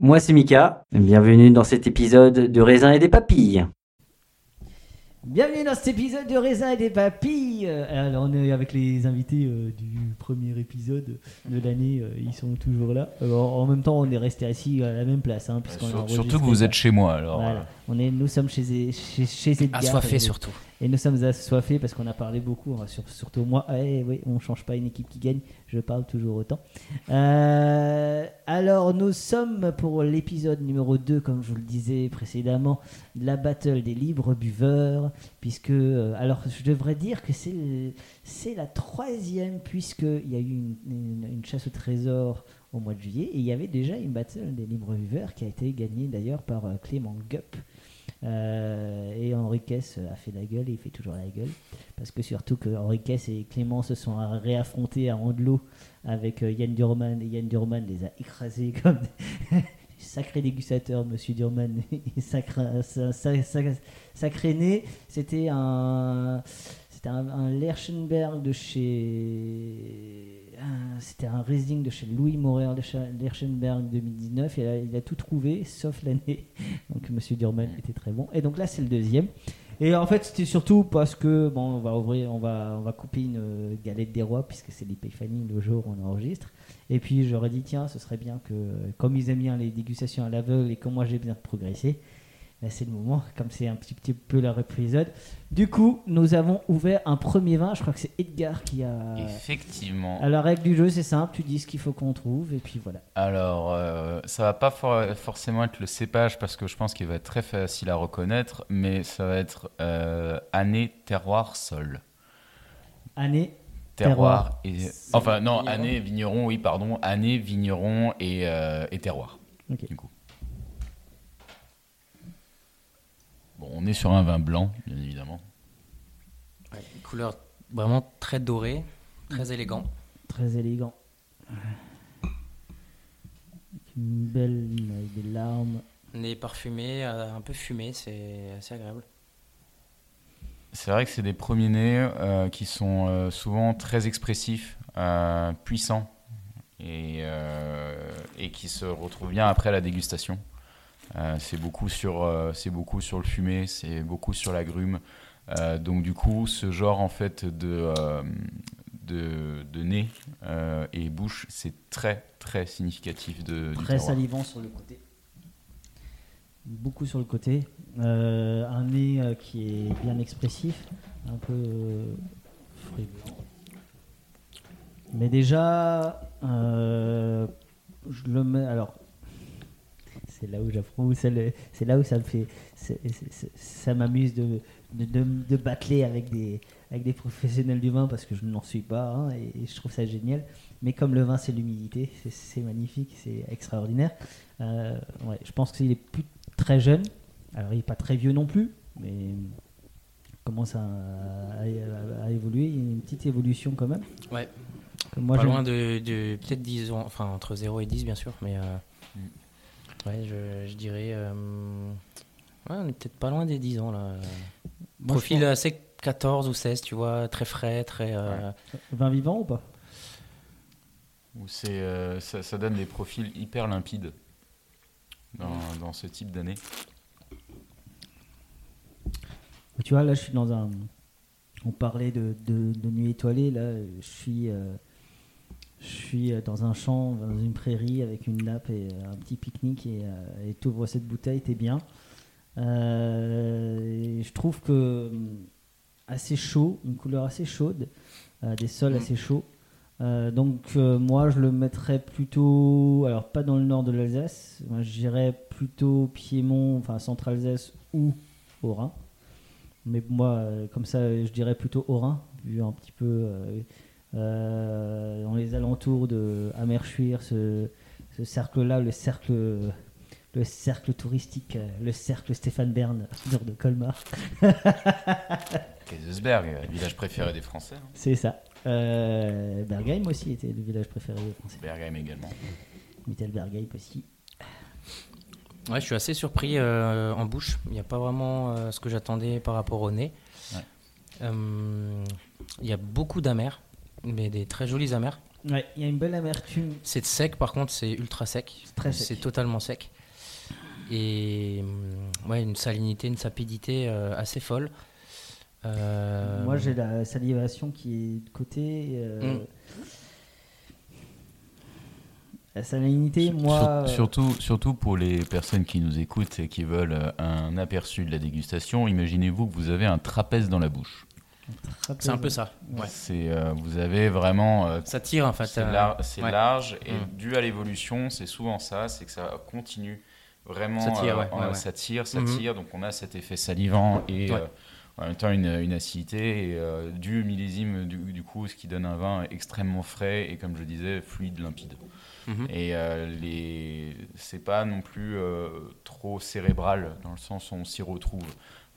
Moi c'est Mika, bienvenue dans cet épisode de raisin et des papilles. Bienvenue dans cet épisode de raisin et des papilles. Euh, Alors on est avec les invités euh, du premier épisode de l'année, euh, ils sont toujours là. Alors, en même temps on est resté assis à la même place, hein, puisqu'on a Sur- enregistré surtout que vous êtes chez moi, alors. Voilà. On est, nous sommes chez, chez, chez Edgar. Assoiffé surtout. Et nous sommes assoiffés parce qu'on a parlé beaucoup, hein, sur- surtout moi. Eh oui, on change pas une équipe qui gagne, je parle toujours autant. Euh, alors, nous sommes pour l'épisode numéro 2, comme je vous le disais précédemment, de la battle des libres buveurs. Puisque, euh, alors, je devrais dire que c'est la troisième, puisqu'il y a eu une, chasse au trésor au mois de juillet. Et il y avait déjà une battle des libres buveurs qui a été gagnée d'ailleurs par euh, Clément Gup. Euh, et Henri Kess a fait la gueule et il fait toujours la gueule. Parce que surtout que Henri et Clément se sont réaffrontés à Andelot avec euh, Yann Durman et Yann Durman les a écrasés comme des sacré dégustateur, monsieur Durman. sacré, sa- sa- sa- sacré né. C'était un. C'était un, un de chez. C'était un Riesling de chez Louis chez Lerchenberg 2019. Et il a, tout trouvé, sauf l'année. Donc Monsieur Durman était très bon. Et donc là, c'est le deuxième. Et en fait, c'était surtout parce que bon, on va ouvrir, on va, on va couper une euh, galette des rois puisque c'est l'épiphanie le jour où on enregistre. Et puis j'aurais dit tiens, ce serait bien que comme ils aiment bien les dégustations à l'aveugle et comme moi j'ai bien progressé, c'est le moment, comme c'est un petit, petit peu leur épisode. Du coup, nous avons ouvert un premier vin. Je crois que c'est Edgar qui a. Effectivement. Alors, la règle du jeu, c'est simple. Tu dis ce qu'il faut qu'on trouve et puis voilà. Alors, euh, ça va pas for- forcément être le cépage parce que je pense qu'il va être très facile à reconnaître, mais ça va être euh, année, terroir, sol. Année. Terroir et. Enfin, non, vigneron. année, vigneron, oui, pardon. Année, vigneron et, euh, et terroir. Ok. Du coup. Bon, on est sur un vin blanc, bien évidemment. Ouais, couleur vraiment très dorée, très élégant. Très élégant. Avec Une belle avec des larmes. Nez parfumé, euh, un peu fumé, c'est assez agréable. C'est vrai que c'est des premiers nez euh, qui sont euh, souvent très expressifs, euh, puissants et, euh, et qui se retrouvent bien après la dégustation. Euh, c'est beaucoup sur euh, c'est beaucoup sur le fumé, c'est beaucoup sur la grume. Euh, donc du coup, ce genre en fait de de, de nez euh, et bouche, c'est très très significatif de Très salivant sur le côté. Beaucoup sur le côté. Euh, un nez euh, qui est bien expressif. Un peu blanc. Mais déjà, je le mets. Alors, c'est là où j'apprends, c'est là où ça me fait, ça m'amuse de, de, de, de battler avec des, avec des professionnels du vin parce que je n'en suis pas hein, et, et je trouve ça génial. Mais comme le vin, c'est l'humilité, c'est- magnifique, c'est extraordinaire. Euh, ouais, je pense qu'il est plus très jeune. Alors, il n'est pas très vieux non plus, mais il commence à, à- à- à évoluer. Il y a une petite évolution quand même. Ouais, moi, pas loin de, de peut-être 10 ans, enfin entre 0 et 10 bien sûr, mais euh. Ouais, je, je dirais. euh, ouais, on est peut-être pas loin des 10 ans là. Moi, Profil assez 14 ou 16, tu vois, très frais, très. euh, pense- Vin vivant ou pas? Où c'est, euh, ça, ça donne des profils hyper limpides dans, dans ce type d'année. Tu vois, là, je suis dans un. On parlait de, de, de nuit étoilée. Là, je suis, euh, je suis euh, dans un champ, dans une prairie, avec une nappe et euh, un petit pique-nique. Et euh, et t'ouvres cette bouteille, t'es bien. Euh, et je trouve que hum, assez chaud, une couleur assez chaude, euh, des sols Mm. assez chauds. Euh, donc moi je le mettrais plutôt, alors pas dans le nord de l'Alsace, moi je dirais plutôt Piémont, enfin Centre-Alsace ou Haut-Rhin. Mais moi comme ça je dirais plutôt Haut-Rhin, vu un petit peu euh, dans les alentours de Amerschwir, ce, ce cercle-là, le cercle le cercle touristique, euh, le cercle Stéphane Bern nord de Colmar. Kaisersberg, euh, village préféré des Français. hein. C'est ça. Euh, Bergheim aussi était le village préféré des Français. Bergheim également. Mittelbergheim aussi. Ouais, je suis assez surpris euh, en bouche. Il n'y a pas vraiment euh, ce que j'attendais par rapport au nez. Ouais. Euh, Il y a beaucoup d'amers, mais des très jolis amers. Ouais, il y a une belle amertume. C'est sec, par contre, c'est ultra sec. C'est très sec. C'est totalement sec. Et hum, ouais, une salinité, une sapidité euh, assez folle. Euh, Moi, j'ai la salivation qui est de côté. euh, Mm. La salinité, moi. surtout, surtout pour les personnes qui nous écoutent et qui veulent un aperçu de la dégustation, imaginez-vous que vous avez un trapèze dans la bouche. C'est un peu ça. Ouais. C'est, euh, vous avez vraiment euh, Ça tire en fait. C'est euh, lar- c'est ouais. large et Mm. dû à l'évolution, c'est souvent ça, c'est que ça continue vraiment. Ça tire, euh, ouais, en- ouais, ouais. Ça tire, ça Mhm. tire, donc on a cet effet salivant et Ouais. euh, en même temps une, une acidité et, euh, du millésime du, du coup, ce qui donne un vin extrêmement frais et comme je disais fluide, limpide. Mhm. Et euh, les, c'est pas non plus euh, trop cérébral dans le sens où on s'y retrouve.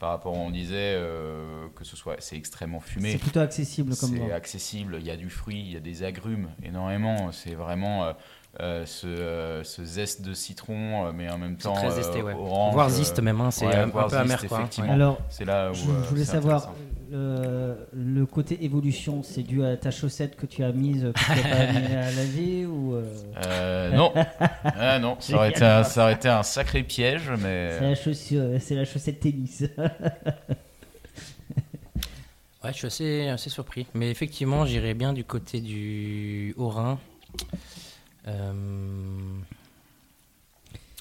Par rapport, on disait euh, que ce soit, c'est extrêmement fumé. C'est plutôt accessible comme C'est accessible, il y a du fruit, il y a des agrumes énormément. C'est vraiment euh, euh, ce, euh, ce zeste de citron, euh, mais en même temps très euh, zesté, ouais. orange. Voire ziste même, hein, c'est ouais, un, peu amer quoi. effectivement. Alors, C'est là où je, je voulais savoir, euh, le côté évolution, c'est dû à ta chaussette que tu as mise, que tu pas mis à laver ou euh, Euh, non, Ah, non, ça aurait, été un, ça aurait été un sacré piège, mais c'est la, chaussure- c'est la chaussette tennis Ouais, je suis assez, assez surpris. Mais effectivement, j'irais bien du côté du Haut-Rhin. Euh,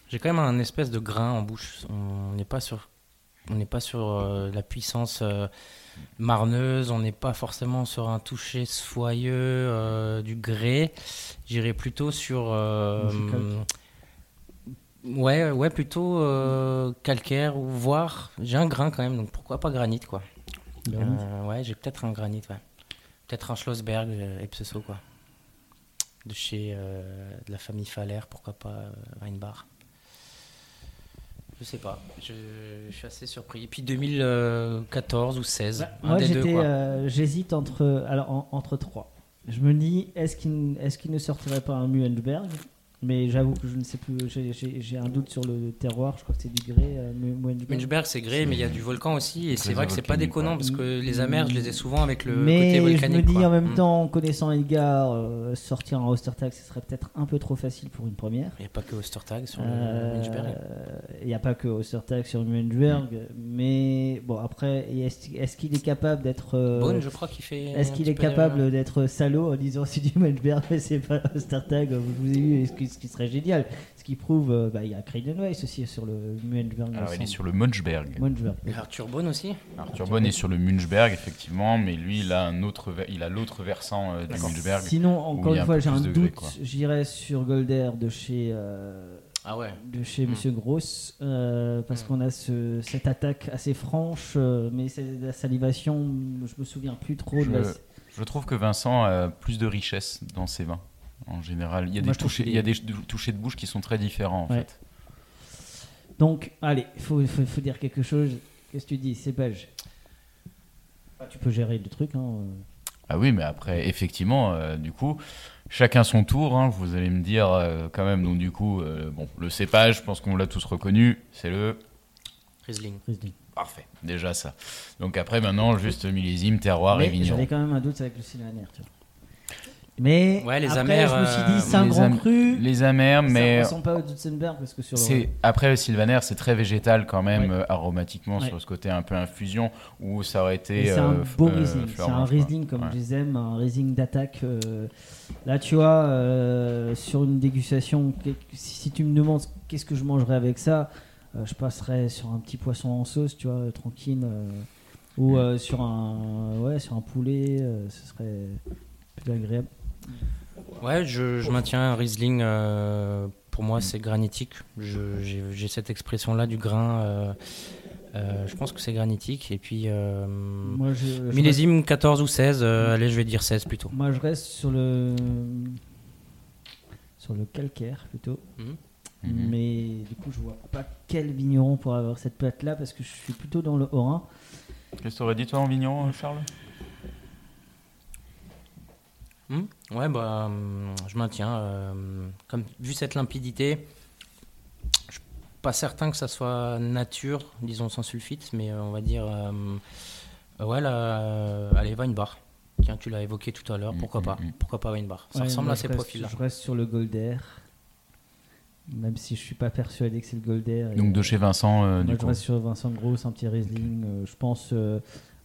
J'ai quand même un espèce de grain en bouche. On n'est pas sur, on n'est pas sur euh, la puissance euh, marneuse. On n'est pas forcément sur un toucher soyeux euh, du grès. J'irais plutôt sur. ouais, ouais, plutôt euh, calcaire ou voire. J'ai un grain quand même, donc pourquoi pas granit quoi. Euh, ouais, j'ai peut-être un granit, ouais. Peut-être un Schlossberg, Epsoso, quoi. De chez euh, de la famille Faller, pourquoi pas euh, Weinbar. Je sais pas, je, je suis assez surpris. Et puis 2014 ou 16, Bah, un Moi, des deux, quoi. euh, j'hésite entre, alors, en- entre trois. Je me dis, est-ce qu'il, est-ce qu'il ne sortirait pas un Muenberg Mais j'avoue que je ne sais plus. J'ai, j'ai- j'ai un doute sur le terroir. Je crois que c'est du grès. euh. Münchberg, c'est gré, mais il y a du volcan aussi, et c'est vrai que c'est pas volcanique, déconnant, parce que les amers, je les ai souvent avec le côté Mais je volcanique. me dis quoi. en même Mm. temps, en connaissant Edgar, euh, sortir un Ostertag, ce serait peut-être un peu trop facile pour une première. Il n'y a pas que Ostertag sur le Euh, Münchberg. Il n'y a pas que Ostertag sur Muenberg, mais bon après, est-ce, qu'il est capable d'être euh, Beaune, je crois qu'il fait. Est-ce qu'il est capable d'être salaud en disant c'est du Muenberg mais c'est pas Ostertag vous ai eu, qui, ce qui serait génial. Ce qui prouve, euh, bah, il y a Creighton Weiss aussi sur le Muenberg. Alors, il est sur le Munchberg. Muenberg. Et Arthur Beaune aussi Arthur Bonne est sur le Munchberg, effectivement, mais lui, il a, un autre, ver- il a l'autre versant euh, du Munchberg. Sinon, encore une fois, j'ai un doute. quoi. J'irais sur Golder de chez, euh, Ah ouais. de chez Mm. Monsieur Gross euh, parce Mm. qu'on a ce, cette attaque assez franche, euh, mais c'est la salivation. Je me souviens plus trop de la. Je- Je trouve que Vincent a plus de richesse dans ses vins, en général. Il y a, Moi, des, touchés, qu'il il y a est- des touchés de bouche qui sont très différents, en Ouais. fait. Donc, allez, il faut, faut, faut dire quelque chose. Qu'est-ce que tu dis C'est belge. Ah, tu peux gérer le truc. Hein. euh. Ah oui, mais après, effectivement, euh, du coup, chacun son tour. hein, vous allez me dire euh, quand même. Donc, du coup, euh, bon, le cépage, je pense qu'on l'a tous reconnu. C'est le Riesling. Riesling. parfait. Déjà ça. Donc après, maintenant, juste millésime, terroir et vigneron. j'avais quand même un doute avec le Sylvaner. Tu vois. Mais Ouais, les après, amers, je me suis euh, dit, c'est un grand am- cru. Les amers, mais Ça ressemble pas au Dutzenberg parce que sur le. c'est après le sylvaner, c'est très végétal quand même, Ouais. euh, aromatiquement Ouais. sur ce côté un peu infusion où ça aurait Et été. C'est un euh, beau euh, Riesling. C'est un. Riesling comme Ouais. je les aime, un Riesling d'attaque. euh, Là, tu vois, euh, sur une dégustation, si si tu me demandes qu'est-ce que je mangerais avec ça, euh, je passerais sur un petit poisson en sauce, tu vois, euh, tranquille, euh, ou euh, sur un, ouais, sur un poulet, euh, ce serait plus agréable. Ouais, je, je maintiens un Riesling. euh, pour moi, c'est granitique. J'ai cette expression-là du grain. euh, euh, je pense que c'est granitique. Et puis, euh, Moi, je, je millésime 14 ou 16. euh, allez, je vais dire 16 plutôt. Moi, je reste sur le sur le calcaire plutôt. Mhm. Mhm. Mais du coup, je vois pas quel vigneron pourrait avoir cette plate-là parce que je suis plutôt dans le Haut-Rhin. Qu'est-ce que tu aurais dit toi en vigneron, Charles? Hmm ouais, bah, hum, je maintiens. euh, comme, vu cette limpidité, je suis pas certain que ça soit nature, disons sans sulfite, mais euh, on va dire. euh, ouais, là, euh, allez, Weinbar. Tiens, tu l'as évoqué tout à l'heure, pourquoi Mm, pas mm, mm. Pourquoi pas Weinbar Ça Ouais, ressemble à je ces reste- profils-là. Je reste sur le Golder. Même si je suis pas persuadé que c'est le Golder. Et, Donc de euh, chez Vincent, euh, Moi, du je coup. reste sur Vincent Gros, un petit Riesling. euh, je pense, euh,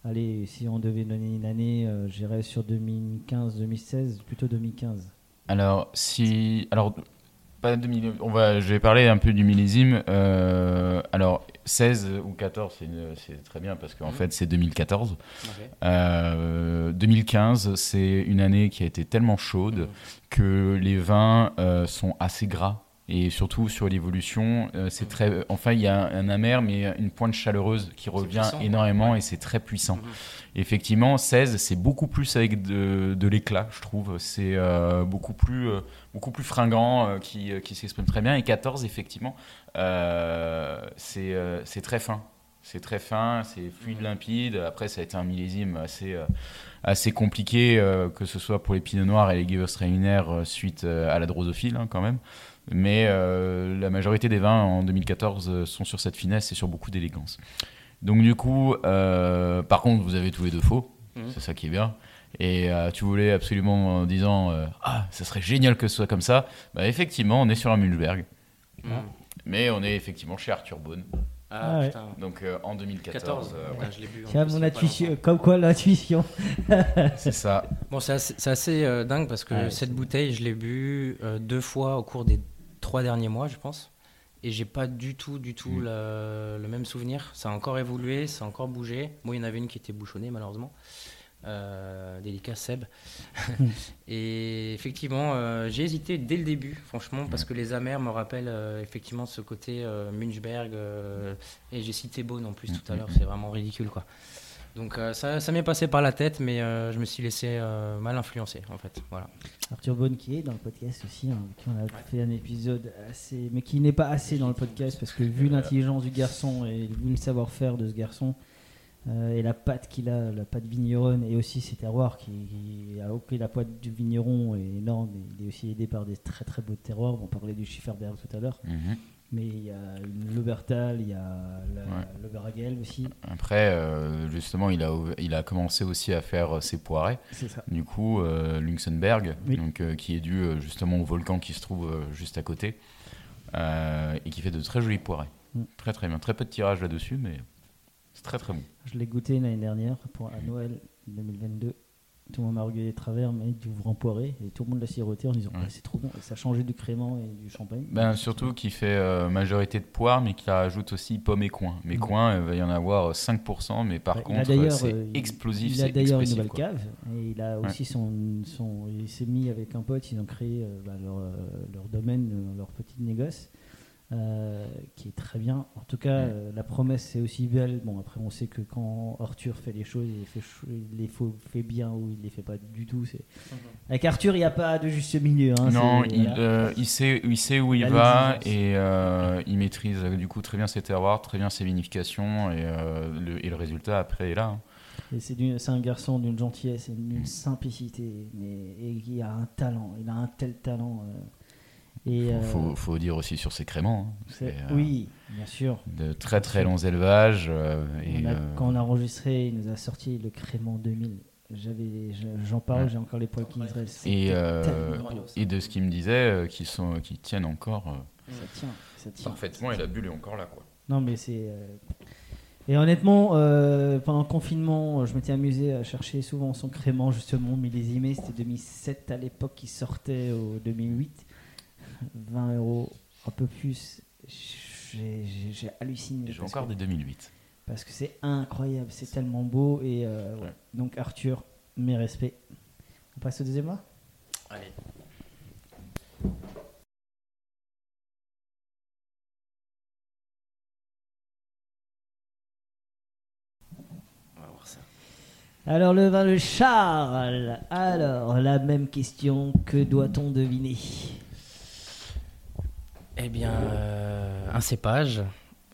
allez, si on devait donner une année, euh, j'irais sur 2015-2016, plutôt 2015. Alors, si. Alors, pas de millé- on va, je vais parler un peu du millésime. Euh, alors, 16 ou 14, c'est très bien parce qu'en Mhm. fait, c'est 2014. Ok. Euh, 2015, c'est une année qui a été tellement chaude Mhm. que les vins euh, sont assez gras. Et surtout sur l'évolution, euh, c'est très. Enfin, il y a un, un amer, mais une pointe chaleureuse qui revient puissant. énormément Ouais. et c'est très puissant. Mhm. Effectivement, 16, c'est beaucoup plus avec de, de l'éclat, je trouve. C'est euh, beaucoup, plus, euh, beaucoup plus fringant, qui, qui s'exprime très bien. Et 14, effectivement, c'est très fin. C'est très fin, c'est fluide, Mhm. limpide. Après, ça a été un millésime assez, euh, assez compliqué, euh, que ce soit pour les Pinot Noirs et les Gewürztraminer euh, suite à la drosophile, hein, quand même. Mais euh, la majorité des vins en 2014 euh, sont sur cette finesse et sur beaucoup d'élégance. Donc du coup, euh, par contre, vous avez tous les deux faux. Mhm. C'est ça qui est bien. Et euh, tu voulais absolument en disant euh, ah ça serait génial que ce soit comme ça. Bah effectivement, on est sur un Munchberg, Mhm. mais on est effectivement chez Arthur Bone. Ah, Ah ouais. Donc euh, en 2014, 14, euh, ouais, je l'ai bu. en plus, mon intuition, comme quoi l'intuition. c'est ça. Bon, c'est assez, euh, dingue parce que Ouais, cette bouteille, je l'ai bu euh, deux fois au cours des trois derniers mois, je pense. Et j'ai pas du tout, du tout Mm. le, le même souvenir. Ça a encore évolué, ça a encore bougé. Moi, il y en avait une qui était bouchonnée, malheureusement. Euh, délicat Seb. et effectivement, euh, j'ai hésité dès le début, franchement, parce que les amers me rappellent euh, effectivement ce côté Munchberg. euh, et j'ai cité Beaune en plus tout à l'heure, c'est vraiment ridicule, quoi. Donc euh, ça, ça m'est passé par la tête, mais euh, je me suis laissé euh, mal influencer, en fait. Voilà. Arthur Bonne qui est dans le podcast aussi, hein, qui on a fait un épisode assez, mais qui n'est pas assez dans le podcast parce que vu l'intelligence du garçon et vu le savoir-faire de ce garçon euh, et la patte qu'il a, la patte vigneronne et aussi ses terroirs qui, qui a ok la patte du vigneron est énorme, mais il est aussi aidé par des très très beaux terroirs. On parlait du Schifferberg tout à l'heure, Mhm. Mais il y a Lobertal, il y a la, Ouais. l'Oberagel aussi. Après, euh, justement, il a, il a commencé aussi à faire euh, ses poirets. C'est ça. Du coup, euh, Luxembourg, Oui. donc, euh, qui est dû justement au volcan qui se trouve juste à côté, et qui fait de très jolis poirets. Mm. Très très bien. Très peu de tirage là-dessus, mais c'est très très bon. Je l'ai goûté l'année dernière pour à Noël 2022. Tout le monde m'a regardé de travers, mais du ouvrant poiré, et tout le monde l'a siroté en disant Ouais. Ah, c'est trop bon. Et ça a changé du crément et du champagne. Ben, surtout qu'il fait euh, majorité de poire, mais qu'il rajoute aussi pommes et coins. Mais Mm. coins, il va y en avoir 5%, mais par Ouais, contre, c'est euh, explosif, Il a d'ailleurs une nouvelle quoi. cave et il a aussi son, son. Il s'est mis avec un pote, ils ont créé euh, bah, leur, euh, leur domaine, euh, leur petit négoce. Euh, qui est très bien. En tout cas, euh, la promesse c'est aussi belle. Bon, après, on sait que quand Arthur fait les choses, il les fait, cho- il les faut- fait bien ou il les fait pas du tout. C'est avec Arthur, il n'y a pas de juste milieu. hein, Non, c'est- il, voilà. euh, il, sait, il sait où il, va et euh, il maîtrise du coup très bien ses terroirs, très bien ses vinifications et, euh, le, et le résultat après est là. hein. Et c'est un garçon d'une gentillesse et d'une simplicité, mais et il a un talent. Il a un tel talent. Et euh, Faut, faut dire aussi sur ses créments. hein. euh, oui, bien sûr. De très très longs élevages. euh, et, On a- euh, Quand on a enregistré, il nous a sorti le crément 2000. J'avais, je- j'en parle, Ouais. j'ai encore les poils qui me dressent. et, euh, et de ce qu'il me disait, euh, qui, sont, qui tiennent encore euh, ça tient, ça tient. parfaitement et la bulle est encore là. Quoi. Non, mais c'est. euh, Et honnêtement, euh, pendant le confinement, je m'étais amusé à chercher souvent son crément, justement, millésimé. C'était 2007 à l'époque, qui sortait au 2008. 20 euros, un peu plus. J'ai halluciné. J'ai parce encore que- des 2008. Parce que c'est incroyable, c'est tellement beau. Et euh, ouais. Ouais. Donc, Arthur, mes respects. On passe au deuxième mois Allez. On va voir ça. Alors, le vin de Charles. Alors, la même question. Que doit-on deviner? Eh bien, euh, un cépage,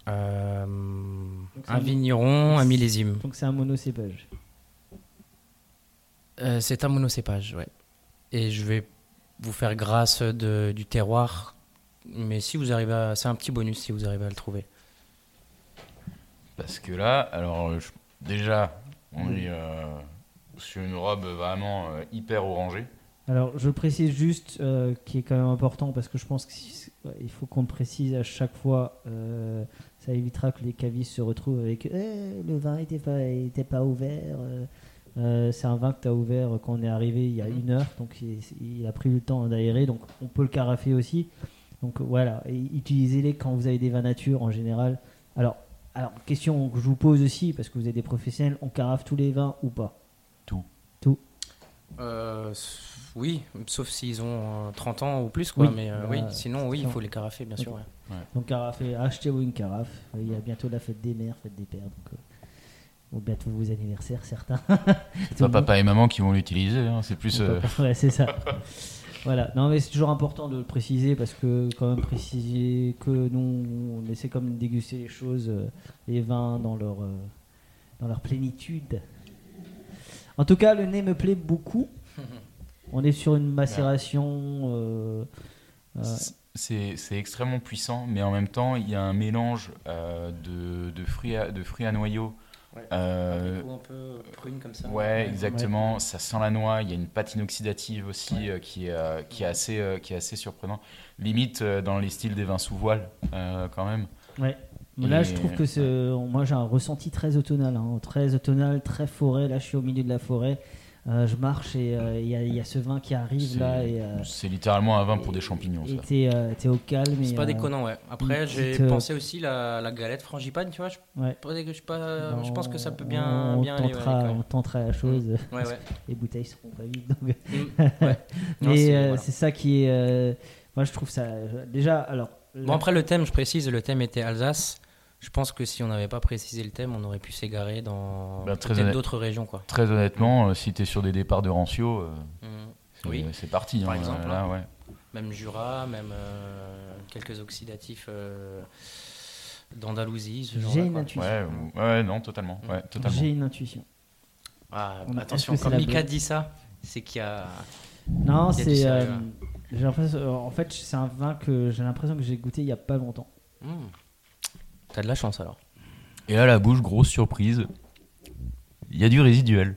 euh, un un- vigneron, un millésime. Donc c'est un monocépage. Euh, c'est un monocépage, ouais. Et je vais vous faire grâce de, du terroir. Mais si vous arrivez à. C'est un petit bonus si vous arrivez à le trouver. Parce que là, alors je- déjà, on est euh, sur une robe vraiment euh, hyper orangée. Alors, je précise juste, euh, qui est quand même important, parce que je pense qu'il faut qu'on le précise à chaque fois. euh, ça évitera que les cavistes se retrouvent avec Eh, le vin n'était pas, était pas ouvert. euh, c'est un vin que tu as ouvert quand on est arrivé il y a une heure, donc il, il a pris le temps d'aérer, donc on peut le carafer aussi. Donc voilà, utilisez-les quand vous avez des vins nature en général. Alors, alors, question que je vous pose aussi, parce que vous êtes des professionnels, on carafe tous les vins ou pas? Euh, oui, sauf s'ils ont euh, 30 ans ou plus, quoi. Oui, mais euh, bah, oui, sinon, oui, il faut les carafer, bien sûr. Ouais. Donc carafé, achetez-vous une carafe. Il y a bientôt la fête des mères, fête des pères. Donc, euh, ou bientôt vos anniversaires, certains. C'est pas papa et maman qui vont l'utiliser, hein, c'est plus. euh, Ouais, c'est ça. voilà. Non, mais c'est toujours important de le préciser parce que quand même préciser que nous, on essaie comme de déguster les choses, euh, les vins dans leur euh, dans leur plénitude. En tout cas, le nez me plaît beaucoup. On est sur une macération. euh, euh, C'est extrêmement puissant, mais en même temps, il y a un mélange euh, de, de, fruits à, de fruits à noyaux. Ouais. Euh, Un goût un peu prune comme ça. ouais, exactement. Ça sent la noix. Il y a une patine oxydative aussi euh, qui, est, euh, qui, est assez, euh, qui est assez surprenant. Limite euh, dans les styles des vins sous voile, euh, quand même. Ouais. Là, Et- je trouve que c'est, moi, j'ai un ressenti très automnal, hein, très automnal, très forêt. Là, je suis au milieu de la forêt. Euh, je marche et euh, il y, a- il y a ce vin qui arrive C'est- là et euh, C'est littéralement un vin pour des champignons. et ça. t'es, euh, t'es au calme. C'est et, pas euh, déconnant, ouais. Après, j'ai euh, pensé aussi la, la galette frangipane, tu vois. Je, Ouais. je, sais pas, je pense que ça peut bien, on bien aller. ouais, on tentera la chose. Ouais, ouais. Les bouteilles seront pas vides. donc- Mm, ouais. Non, Mais c'est- euh, voilà. c'est ça qui est. euh, moi, je trouve ça. euh, Déjà, alors. Bon, après, le thème, je précise, le thème était Alsace. Je pense que si on n'avait pas précisé le thème, on aurait pu s'égarer dans Bah, très peut-être honnête. d'autres régions, quoi. Très honnêtement, euh, si tu es sur des départs de Rancio, euh, Mm. c'est Oui. c'est parti. Par hein, exemple, là, hein. ouais. Même Jura, même euh, quelques oxydatifs euh, d'Andalousie, ce J'ai une intuition. Ouais, ou- ouais, non, totalement. Ouais, totalement. J'ai une intuition. Ah, attention, quand Mika dit ça, c'est qu'il y a. Non, c'est. euh, euh, en fait, c'est un vin que j'ai l'impression que j'ai goûté il y a pas longtemps. Hmm. T'as de la chance alors. Et là, la bouche, grosse surprise. Il y a du résiduel.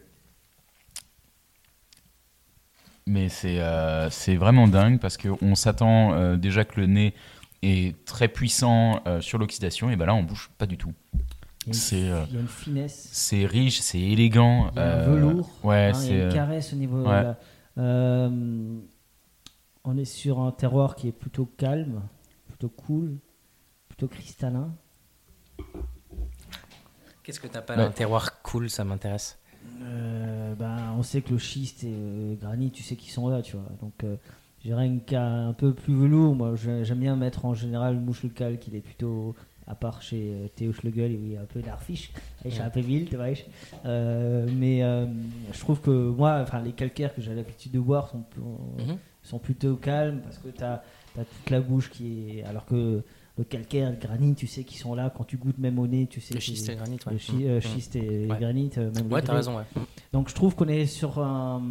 Mais c'est euh, c'est vraiment dingue parce qu'on s'attend euh, déjà que le nez est très puissant euh, sur l'oxydation. Et ben là, on bouge pas du tout. Il y a une, C'est euh, finesse. c'est riche, c'est élégant. Il y a un euh, velours. Ouais, hein, il y c'est. a une caresse au niveau. de ouais. la- euh, on est sur un terroir qui est plutôt calme, plutôt cool, plutôt cristallin. Qu'est-ce que t'appelles Ouais. un terroir cool Ça m'intéresse. Euh, ben, on sait que le schiste et le granit, tu sais qu'ils sont là, tu vois. Donc, euh, je dirais une cas un peu plus velours. Moi, j'ai- j'aime bien mettre en général cal, qu'il est plutôt, à part chez euh, Théo Schlegel, il y a un peu d'arfiche. Suis un peu wild, tu vois. Euh, mais euh, je trouve que moi, enfin, les calcaires que j'ai l'habitude de boire sont, Mhm. sont plutôt calmes parce que tu as, toute la bouche qui est. Alors que le calcaire, le granit, tu sais qu'ils sont là. Quand tu goûtes même au nez, tu sais Le schiste et le granit, ouais. le chi- euh, Mhm. schiste et Ouais. granit, euh, même Ouais, t'as raison, ouais. Donc je trouve qu'on est sur un,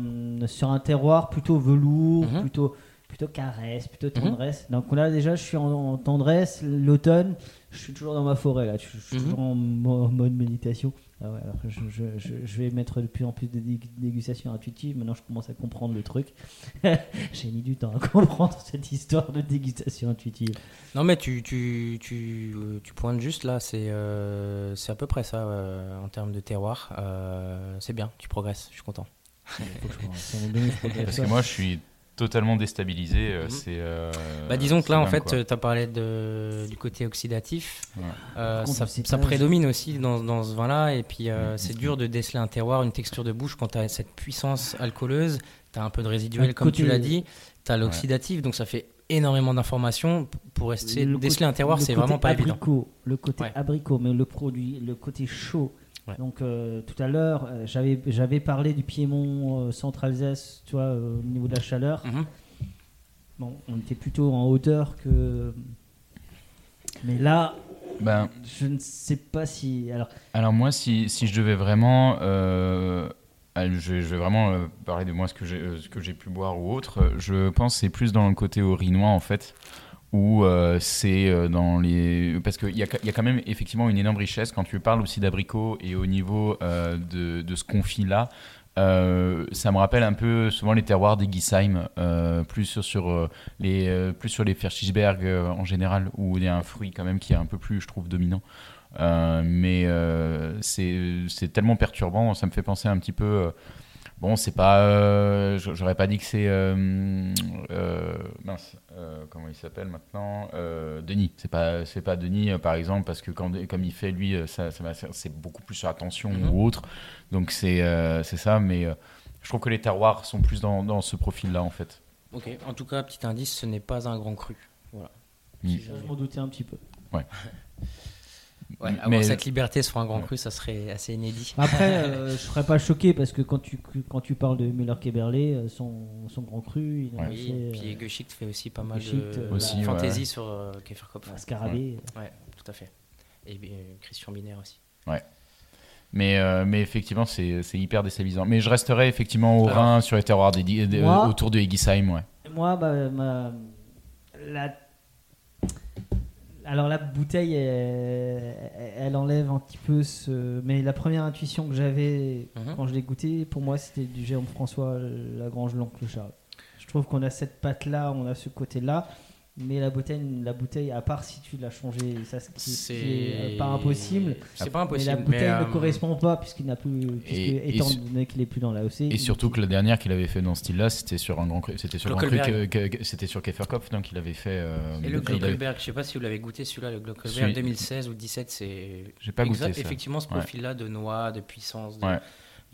sur un terroir plutôt velours, Mhm. plutôt, plutôt caresse, plutôt tendresse. Donc là déjà je suis en, en tendresse, l'automne, je suis toujours dans ma forêt là, je, je suis Mhm. toujours en mo- mode méditation. Ah ouais, alors je, je, je, je vais mettre de plus en plus de dé- dégustations intuitives, maintenant je commence à comprendre le truc. J'ai mis du temps à comprendre cette histoire de dégustation intuitive. Non, mais tu, tu, tu, euh, tu pointes juste là, c'est euh, c'est à peu près ça euh, en termes de terroir. Euh, c'est bien, tu progresses, je suis content. Parce que moi, je suis totalement déstabilisé. euh, Mhm. C'est. euh, Bah, disons que là, en fait, tu as parlé de, du côté oxydatif. Ouais. Euh, contre, ça, prédomine aussi dans, dans ce vin-là. Et puis, euh, Mhm. c'est dur de déceler un terroir, une texture de bouche quand tu as cette puissance alcooleuse. Tu as un peu de résiduel, Un comme tu l'as dit. Tu as l'oxydatif, donc ça fait énormément d'informations. Pour essayer de déceler un terroir, c'est vraiment pas évident. abricot, Le côté Ouais. abricot, mais le produit, le côté chaud. Ouais. Donc euh, tout à l'heure, euh, j'avais j'avais parlé du Piémont euh, Centre-Alsace, tu vois, euh, au niveau de la chaleur. Mhm. Bon, on était plutôt en hauteur que Mais là, Ben, je ne sais pas si. Alors, Alors moi, si, si je devais vraiment, euh, je, vais- je vais vraiment parler de moi ce que j'ai ce que j'ai pu boire ou autre. Je pense que c'est plus dans le côté orinois en fait, où euh, c'est euh, dans les parce qu'il y a, y a quand même effectivement une énorme richesse quand tu parles aussi d'abricots et au niveau euh, de, de ce confit là. euh, ça me rappelle un peu souvent les terroirs des Gisheim, plus sur, sur, les plus sur les Ferschisberg en général, où il y a un fruit quand même qui est un peu plus, je trouve, dominant. Mais c'est tellement perturbant, ça me fait penser un petit peu. Bon, c'est pas. euh, J'aurais pas dit que c'est. euh, euh, mince, euh, comment il s'appelle maintenant Euh, Denis. C'est pas, c'est pas Denis, par exemple, parce que quand, comme il fait, lui, ça, ça c'est beaucoup plus sur la tension Mhm. ou autre. Donc c'est euh, c'est ça, mais euh, je trouve que les terroirs sont plus dans, dans ce profil-là, en fait. Ok, en tout cas, petit indice, ce n'est pas un grand cru. Voilà. Mm. Si je m'en doutais un petit peu. Ouais, avoir Mais- cette liberté sur un grand cru, ça serait assez inédit. Après, euh, je serais pas choqué parce que quand tu, quand tu parles de Müller-Keberlé, euh, son, son grand cru, il a Ouais. Oui, fait puis euh, Geschicht fait aussi pas mal Geschicht, de euh, Aussi, ouais. fantaisie sur euh, Käferkopf. un scarabée. Ouais, tout à fait. Et euh, Christian Binaire aussi. Mais, euh, mais effectivement, c'est c'est hyper déstabilisant. Mais je resterai effectivement au Rhin sur les terroirs des, des- des- Moi- autour de Egisheim, ouais. Moi, bah, ma- la... Alors la bouteille, elle, elle enlève un petit peu ce... Mais la première intuition que j'avais Mhm. quand je l'ai goûté, pour moi, c'était du Jérôme François, la Grange l'Oncle Charles. Je trouve qu'on a cette patte-là, on a ce côté-là. Mais la bouteille, la bouteille, à part si tu l'as changée, ça ce qui, ce qui est euh, pas impossible. C'est pas impossible. mais la bouteille mais, ne euh, correspond pas puisqu'il n'a plus, puisque, et étant donné qu'il est plus dans la OC. Et surtout que la dernière qu'il avait fait dans ce style-là, c'était sur un grand cru, c'était sur un grand cru Glockelberg. c'était sur Käferkopf, donc il avait fait. euh, Et le il avait- Glockelberg, je sais pas si vous l'avez goûté celui-là, le Glockelberg Celui- 2016 ou 17, c'est J'ai pas goûté exact- ça. effectivement ce Ouais. profil-là de noix, de puissance, de- Ouais.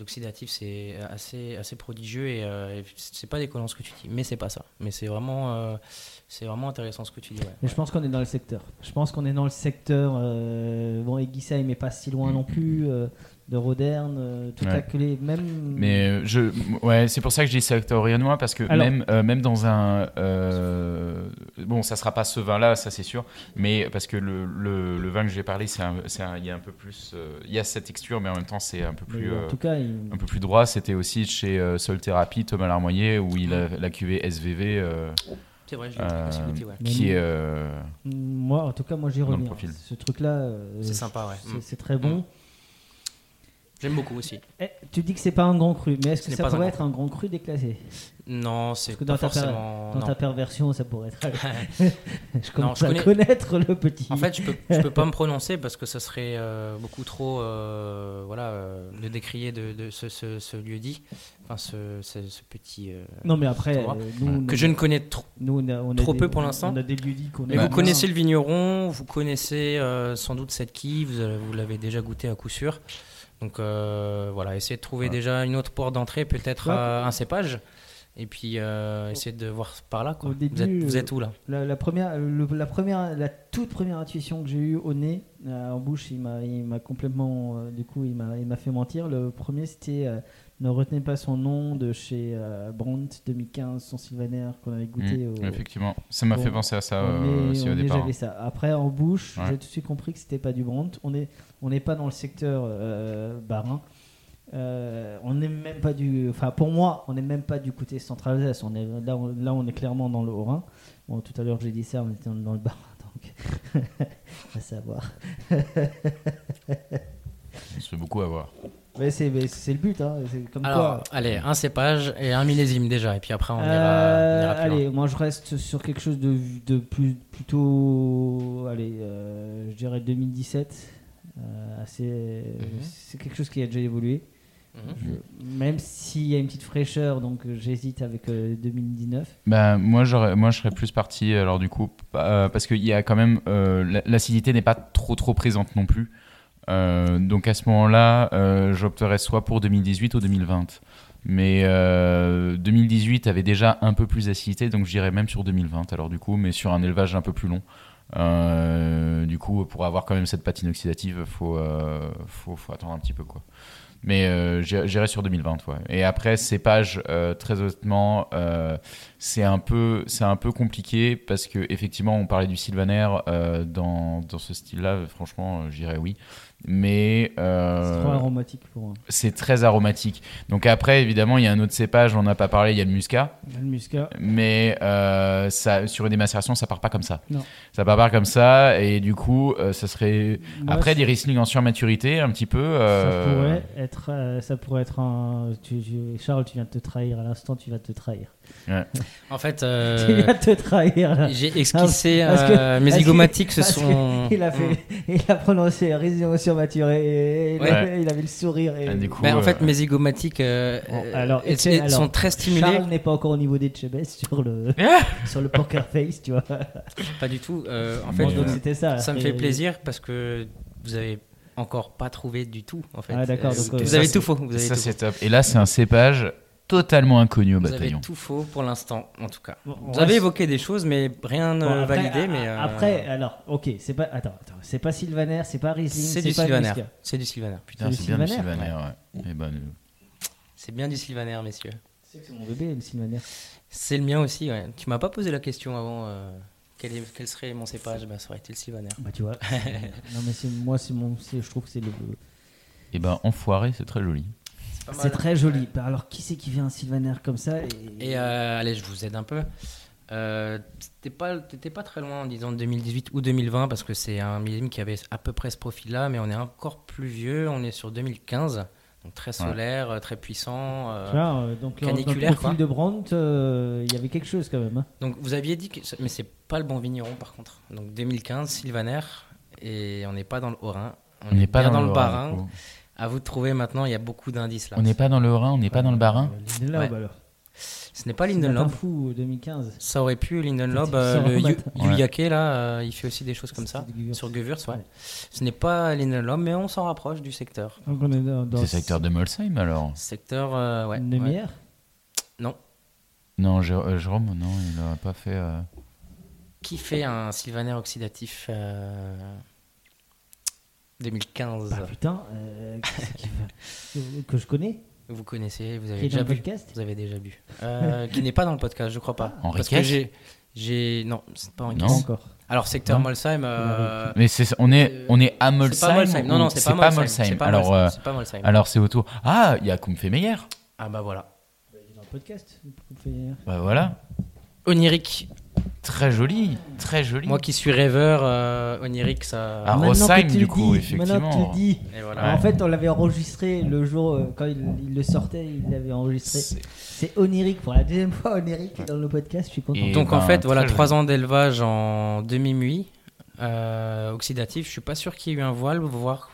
D'oxydatif, c'est assez assez prodigieux et euh, et c'est pas déconnant ce que tu dis, mais c'est pas ça. Mais c'est vraiment euh, c'est vraiment intéressant ce que tu dis. ouais. Mais je pense qu'on est dans le secteur. Je pense qu'on est dans le secteur. Euh, bon, Eguisheim n'est pas si loin non plus. De Roderne, euh, tout Ouais. acculé. Même. Mais euh, je, ouais, c'est pour ça que je dis secteur oriennois parce que Alors- même, euh, même dans un, euh, bon, ça sera pas ce vin-là, ça c'est sûr, mais parce que le, le, le vin que j'ai parlé, c'est un, c'est un- il y a un peu plus, euh, il y a cette texture, mais en même temps c'est un peu plus, en euh, tout cas, il- un peu plus droit. C'était aussi chez euh, Sol Therapy, Thomas Larmoyer, où il a la cuvée SVV, euh, C'est vrai, je l'ai euh, ouais. Qui est, euh, moi, en tout cas, moi j'y reviens. Ce truc-là, C'est sympa, ouais. c'est- Mm. C'est très bon. J'aime beaucoup aussi. Eh, tu dis que c'est pas un grand cru, mais est-ce Ce que ça pourrait être un grand cru déclassé? Non, c'est pas dans ta per- forcément. Dans non. ta perversion, ça pourrait être. je commence je à connais- connaître le petit. En fait, je peux, je peux pas me prononcer parce que ça serait euh, beaucoup trop, euh, voilà, euh, de décrier de, de ce, ce, ce lieu dit, enfin ce, petit euh, non, mais après, euh, nous, que nous- je ne connais trop. nous, on a, on a trop des- peu pour l'instant. On a des lieux qu'on Mais vous connaissez le vigneron, vous connaissez sans doute cette vous, avez- vous l'avez déjà goûté à coup sûr. Donc euh, voilà, essayez de trouver Ouais. déjà une autre porte d'entrée, peut-être Ouais. euh, un cépage, et puis euh, essayez de voir par là. Quoi. Au vous, êtes, vous êtes où là? La, la première, le- la première, la toute première intuition que j'ai eue au nez, euh, en bouche, il m'a, il m'a complètement, euh, du coup, il m'a, il m'a fait mentir. Le premier, c'était ne retenez pas son nom de chez euh, Brandt 2015, son Sylvaner qu'on avait goûté. mm, au, effectivement, ça m'a Bon, fait penser à ça au euh, aussi au départ. ça. Après, en bouche, Ouais. j'ai tout de suite compris que c'était pas du Brandt. On est, on n'est pas dans le secteur euh, barin. Euh, on n'est même pas du, enfin pour moi, on n'est même pas du côté central Alsace. On est là, on, là, on est clairement dans le Haut-Rhin. Bon, tout à l'heure j'ai dit ça, on était dans le Barin, donc à savoir. On se fait beaucoup avoir. Mais c'est, mais c'est le but, hein. C'est comme Alors, quoi. allez, un cépage et un millésime déjà, et puis après on ira, on Euh, ira plus allez, loin. moi je reste sur quelque chose de, de plus, plutôt, allez, euh, je dirais 2017. Euh, assez, C'est quelque chose qui a déjà évolué. Mhm. Je- même s'il y a une petite fraîcheur, donc j'hésite avec euh, 2019. Bah, moi, j'aurais, moi, je serais plus parti, alors du coup, euh, parce qu'il y a quand même. euh, la- l'acidité n'est pas trop, trop présente non plus. Euh, donc à ce moment-là, euh, j'opterais soit pour 2018 ou 2020. Mais euh, 2018 avait déjà un peu plus d'acidité, donc j'irais même sur 2020, alors du coup, mais sur un élevage un peu plus long. Euh, du coup, pour avoir quand même cette patine oxydative, faut, euh, faut, attendre un petit peu, quoi. Mais euh, j'irai sur 2020, ouais. Et après, cépage, euh, très honnêtement, euh, c'est un peu, un peu compliqué parce que effectivement, on parlait du Sylvaner euh, dans, dans ce style-là. Franchement, euh, j'irais oui. Mais euh, C'est trop aromatique pour moi. c'est très aromatique. Donc après, évidemment, il y a un autre cépage, on n'en a pas parlé, il y a le muscat. Le muscat. Mais euh, ça, sur une démacération, ça part pas comme ça. Non. Ça part pas comme ça. Et du coup, euh, ça serait... Moi, après, des Riesling en surmaturité, un petit peu... Ça pourrait être, euh, ça pourrait être un. tu- tu- Charles, tu viens de te trahir à l'instant, tu vas te trahir. En fait, Tu viens de te trahir. là. j'ai esquissé que- euh, mes parce que- zygomatiques, ce sont. Il a fait, il a prononcé résident surmaturé et il, Ouais. avait, il avait le sourire. Et... Ah, du coup, Ben, en euh, fait, mes zygomatiques euh, Bon, euh, alors, et sont très stimulées. Charles n'est pas encore au niveau des Chebes sur le sur le poker face, tu vois. Pas du tout. euh, en fait, Bon, euh, ça. ça me fait plaisir parce que vous avez encore pas trouvé du tout. En fait, Ah, d'accord, Euh, donc, vous euh, avez tout faux. Vous avez ça, c'est top. Et là, c'est un cépage totalement inconnu au Vous avez bataillon. tout faux pour l'instant, en tout cas. Bon, on Vous avez évoqué des choses, mais rien Bon, après, validé. Mais euh, après, alors, ok, c'est pas, attends, attends, c'est pas Sylvaner, c'est pas Riesling, c'est du pas Sylvaner. C'est du Sylvaner. Putain, C'est bien du Sylvaner ouais. Ben, euh, C'est bien du Sylvaner, messieurs. Tu sais que c'est mon bébé, le Sylvaner. C'est le mien aussi. Ouais. Tu m'as pas posé la question avant. euh, quel, est- quel serait mon cépage? Bah, Ça aurait été le Sylvaner. Bah tu vois. non mais moi, c'est mon, je trouve que c'est le. eh ben, enfoiré, c'est très joli. C'est très joli. Bah, Alors qui c'est qui vient un Sylvaner comme ça et, Et euh, allez, je vous aide un peu. Euh, T'étais pas, t'étais pas très loin en disant 2018 ou 2020 parce que c'est un millésime qui avait à peu près ce profil-là, mais on est encore plus vieux. On est sur 2015, donc très solaire, euh, très puissant. euh, vois, euh, donc dans- dans le Caniculaire, profil de Brandt, euh, il y avait quelque chose quand même. hein. Donc vous aviez dit que, mais c'est pas le bon vigneron par contre. Donc 2015, Sylvaner, et on n'est pas dans le Haut-Rhin. On n'est pas dans, le le Bas-Rhin. À vous de trouver maintenant, il y a beaucoup d'indices là. On n'est pas dans le Rhin, on n'est pas dans le Bas-Rhin. Euh, Lindenlaub, Ouais. alors. Ce n'est pas C'est Lindenlob. pas fou 2015. Ça aurait pu Lindenlob, Peut-être euh, le s'en Yu-. Ouais. Yuyake là, euh, il fait aussi des choses comme ça. C'est. Sur Gewürz, ouais. Ouais. Ce n'est pas Lindenlob, mais on s'en rapproche du secteur. Donc on est dans, dans C'est secteur de Molsheim alors Secteur, euh, ouais. demi-heure. Non. Non, Jé- euh, Jérôme, non, il n'a pas fait. euh, Qui fait un Sylvaner oxydatif euh, 2015 Bah putain, euh, va- que je connais, Vous connaissez, vous avez qui est dans déjà le bu. podcast. Vous avez déjà bu. Euh, qui n'est pas dans le podcast, je crois pas. Henri Parce que j'ai. J'ai. Non, c'est pas Henri Non. Encore. Alors, secteur Non. Molsheim. euh, Mais c'est, on est, on est à c'est Molsheim. pas Molsheim. Non, ou- non, c'est pas Molsheim. C'est pas Alors, Molsheim. euh, C'est pas Molsheim. alors c'est autour. Ah, il y a Kumfemeyer. Ah bah voilà. Il est dans le podcast. on fait- Bah voilà. Onirique. Très joli, très joli. Moi qui suis rêveur, euh, Onirique, ça. Ah, Maintenant Rosheim, du coup, dis, effectivement. Maintenant que tu le dis. Et voilà. Ouais. En fait, on l'avait enregistré le jour euh, quand il, il le sortait, il l'avait enregistré. C'est- onirique pour la deuxième fois onirique dans le podcast. Je suis content. Et- Donc en ben, fait, voilà, trois ans d'élevage en demi-muit euh, oxydatif. Je suis pas sûr qu'il y ait eu un voile, voire.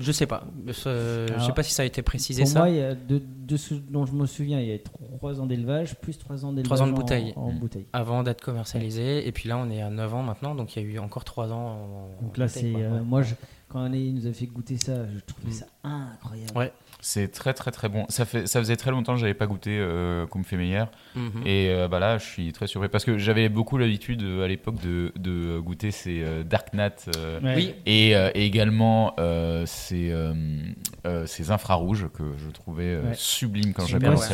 Je sais pas. Euh, je sais pas si ça a été précisé Pour ça. moi, il y a de, de ce dont je me souviens, il y a trois ans d'élevage plus trois ans d'élevage Trois ans de bouteille. En, Mm. bouteille. avant d'être commercialisé. Et puis là, on est à 9 ans maintenant, donc il y a eu encore 3 ans. en- Donc là, c'est euh, Ouais. moi, je, quand Année nous a fait goûter ça, je trouvais Mm. ça incroyable. Ouais. C'est très très très bon. Ça, fait, ça faisait très longtemps que j'avais pas goûté euh, Kumfemeyer. Mhm. Et euh, bah là, je suis très surpris. Parce que j'avais beaucoup l'habitude euh, à l'époque de, de goûter ces euh, Dark Nat. euh, Ouais. Oui, Et, euh, et également euh, ces, ces infrarouges que je trouvais euh, Ouais. sublimes quand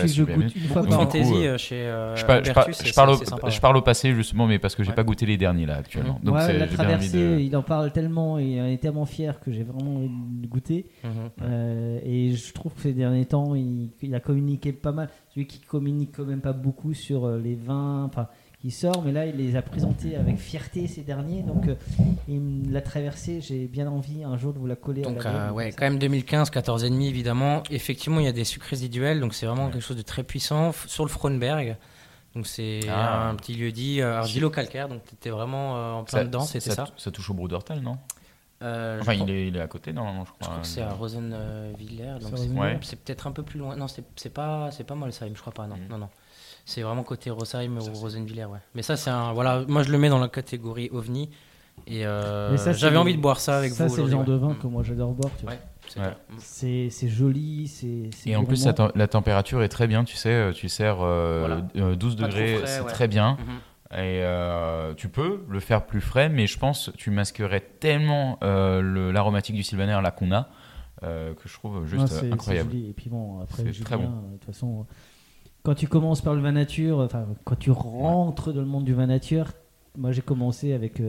ouais. sublime. goûte une fois beaucoup de fantaisie coup, chez euh, Je, par- je, par- je parle au, sympa, je parle au passé justement, mais parce que j'ai Ouais. pas goûté les derniers là actuellement. Mhm. Donc Ouais, c'est- la traversée, de. il en parle tellement et il est tellement fier que j'ai vraiment envie de goûter. Mhm. Euh, et je trouve que ces derniers temps, il, il a communiqué pas mal. Celui qui communique quand même pas beaucoup sur euh, les vins, enfin, qui sort, mais là, il les a présentés avec fierté ces derniers. Donc, euh, il l'a traversée. J'ai bien envie un jour de vous la coller. Donc, à la euh, ouais, quand même 2015, 14,5 évidemment. Effectivement, il y a des sucres résiduels, donc c'est vraiment quelque chose de très puissant sur le Fronberg. Donc, c'est Ah. un petit lieu dit euh, argilo-calcaire, donc tu étais vraiment euh, en plein dedans, c'était ça. ça. touche au Brudertal, non? Euh, Enfin, crois- il est, il est à côté normalement, je Je crois. crois que c'est à Rosenviller, donc C'est Ouais. peut-être un peu plus loin. Non, c'est c'est pas, c'est pas Molsheim, je crois pas. Non, Mhm. non, non. C'est vraiment côté Rosheim ou Rosenviller, ouais. Mais ça, c'est un, voilà, moi je le mets dans la catégorie ovni. Et euh, ça, j'avais envie de boire ça avec ça, vous. c'est le genre de vin que moi j'adore boire. tu vois. Ouais, c'est. Mm. Joli, c'est. Et en plus, la, température est très bien, tu sais, euh, tu sers euh, Voilà. euh, 12 Pas trop degrés, c'est ouais. très bien. Mhm. Et euh, tu peux le faire plus frais, mais je pense que tu masquerais tellement euh, l'aromatique du Sylvaner là qu'on a euh, que je trouve juste c'est incroyable. Et puis bon, après, Julien, très bon. de toute façon, quand tu commences par le vin nature, enfin, quand tu rentres dans le monde du vin nature, moi j'ai commencé avec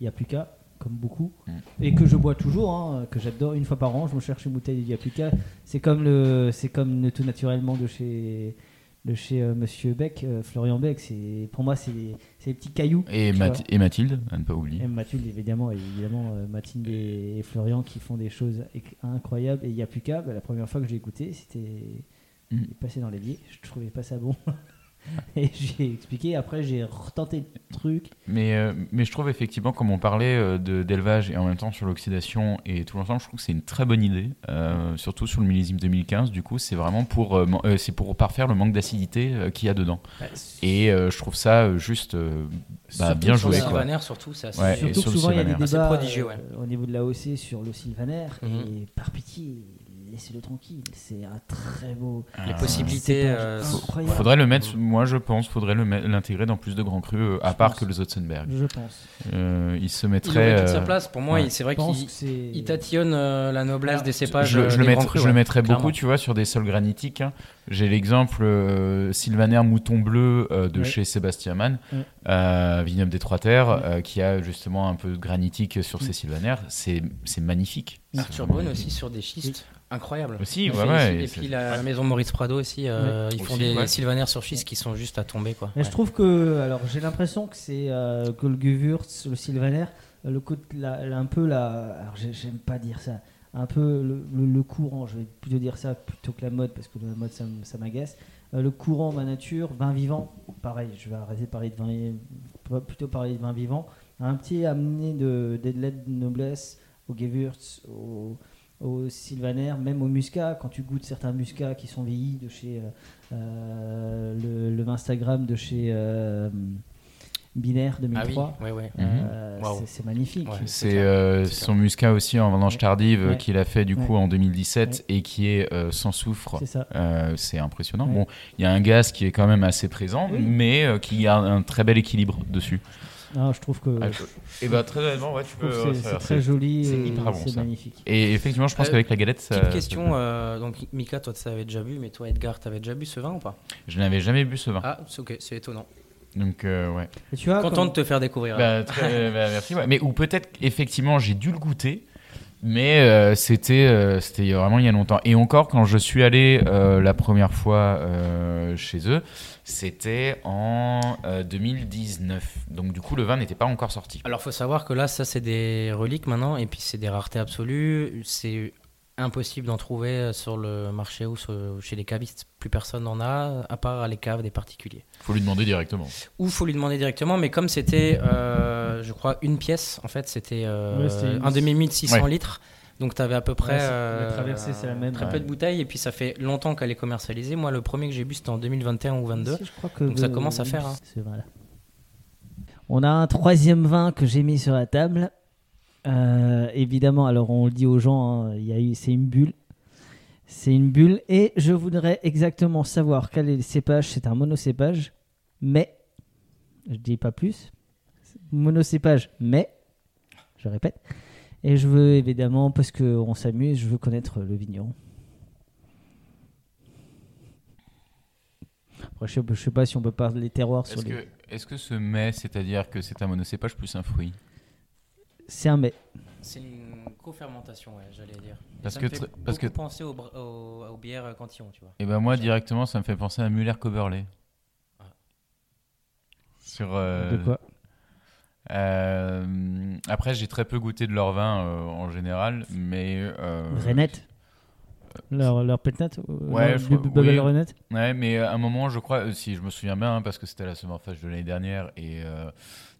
Yapuka, comme beaucoup, Mm. et que je bois toujours, hein, que j'adore. Une fois par an, je me cherche une bouteille de Yapuka. C'est comme le, c'est comme le tout naturellement de chez, de chez euh, Monsieur Beck, euh, Florian Beck. C'est, pour moi, c'est les, petits cailloux. Et, Math- Mathilde, à ne pas oublier. Et Mathilde, évidemment, et évidemment euh, Mathilde et, et Florian qui font des choses incroyables. Et Yapuka, bah, la première fois que j'ai écouté, c'était Mm. il est passé dans l'évier. Je trouvais pas ça bon. et j'ai expliqué. Après, j'ai retenté le truc. Mais, euh, mais je trouve effectivement, comme on parlait euh, de- d'élevage et en même temps sur l'oxydation et tout l'ensemble, je trouve que c'est une très bonne idée, euh, surtout sur le millésime 2015. Du coup, c'est vraiment pour, c'est pour parfaire le manque d'acidité euh, qu'il y a dedans. Et euh, je trouve ça juste euh, bah, Surtout bien sur joué. la quoi. Sylvaner, surtout, assez. Ouais, et Surtout sur que le souvent, il y a des débats prodigieux, ouais. euh, au niveau de la OC sur le Sylvaner. Mhm. Et par pitié, laissez-le tranquille. C'est un très beau. Les Ah. possibilités. euh, incroyable. Faudrait le mettre, moi je pense, faudrait l'intégrer dans plus de grands crus, euh, à Je part pense. que le Zotzenberg. Je pense. Euh, il se Il mettrait. toute euh, sa place. Pour moi, ouais. il- c'est vrai qu'il il tatillonne euh, la noblesse des cépages. Je, je le des mettrais, crus, je le beaucoup, tu vois, sur des sols granitiques. hein. J'ai l'exemple euh, Sylvaner Mouton Bleu euh, de Ouais. chez Sébastien Mann, Ouais. euh, vignoble des Trois Terres, Ouais. euh, qui a justement un peu de granitique sur ses Sylvaners. C'est magnifique. Arthur magnifique. aussi sur des schistes. Incroyable. Aussi, ouais, fait- ouais, Et, puis la maison Maurice Prado aussi, euh, ils font Aussi, des ouais. sylvanaires sur schiste qui sont juste à tomber. Quoi. Mais je trouve que, alors j'ai l'impression que c'est euh, que le Gewürz, le Sylvaner, euh, le côté, la- la- un peu la, alors j'ai- j'aime pas dire ça, un peu le, le- le courant, je vais plutôt dire ça plutôt que la mode parce que la mode ça, ça m'agace. Euh, le courant, ma nature, vin vivant, pareil, je vais arrêter de parler de vin, plutôt parler de vin vivant, un petit amené de d'aide de noblesse au Gewürz, au, au Sylvaner, même au Muscat, quand tu goûtes certains Muscats qui sont vieillis de chez euh, euh, le, le Instagram de chez euh, Binaire Ah oui, 2003. ouais, ouais. Euh, Waouh. c'est- magnifique. Ouais. C'est euh, son muscat aussi en vendange tardive Ouais. qu'il a fait du coup Ouais. en 2017 et qui est euh, sans soufre. C'est ça. Euh, c'est impressionnant. Ouais. Bon, il y a un gaz qui est quand même assez présent, Oui. mais euh, qui a un très bel équilibre dessus. Non, je trouve que et bah très honnêtement, ouais, tu je trouve que c'est- c'est très joli c'est bon, c'est magnifique. Et effectivement, je pense Euh, qu'avec la galette, ça. Petite question, euh, donc Mika, toi tu avais déjà bu, mais toi Edgar, tu avais déjà bu ce vin ou pas? Je n'avais jamais bu ce vin. Ah, c'est ok, c'est étonnant. Donc, euh, ouais. Et tu vois, Content comme- de te faire découvrir. Bah, très- bah, merci. ouais. Mais ou peut-être effectivement j'ai dû le goûter, mais euh, c'était euh, vraiment il y a longtemps. Et encore quand je suis allé euh, la première fois chez eux, c'était en euh, 2019. Donc du coup le vin n'était pas encore sorti. Alors faut savoir que là, ça c'est des reliques maintenant, et puis c'est des raretés absolues. C'est impossible d'en trouver sur le marché ou sur- chez les cavistes. Plus personne n'en a, à part à les caves des particuliers. Faut lui demander directement. Ou faut lui demander directement, mais comme c'était, euh, je crois, une pièce, en fait, c'était euh, Ouais, un demi-litre 600 Ouais. litres. Donc tu avais à peu près Ouais, la euh, traversée, c'est la même, très ouais. peu de bouteilles, et puis ça fait longtemps qu'elle est commercialisée. Moi, le premier que j'ai bu, c'était en 2021 ou 22. Si, je crois que Donc ça commence à faire, hein. On a un troisième vin que j'ai mis sur la table. Euh, évidemment, alors on le dit aux gens, hein, c'est une bulle. C'est une bulle et je voudrais exactement savoir quel est le cépage. C'est un monocépage, mais je dis pas plus. Monocépage, mais je répète. Et je veux évidemment, parce qu'on s'amuse, je veux connaître le vigneron. Après, je sais, je sais pas si on peut parler des terroirs sur Est-ce les. que, est-ce que ce mets, c'est-à-dire que c'est un monocépage plus un fruit? C'est un mais. C'est une co-fermentation, ouais, j'allais dire. Et Parce ça que me fait parce que- penser aux, aux- aux bières Cantillon, tu vois. Et ben moi directement, ça me fait penser à Muller Coberley. Ah. Sur. euh, De quoi? Euh, après, j'ai très peu goûté de leur vin euh, en général, mais. euh, Renette? Leur, leur pétnat Ouais, leur je crois- Bubble oui. Renette? Ouais, mais à un moment, je crois, euh, si je me souviens bien, hein, parce que c'était la Summerfest de l'année dernière, et euh,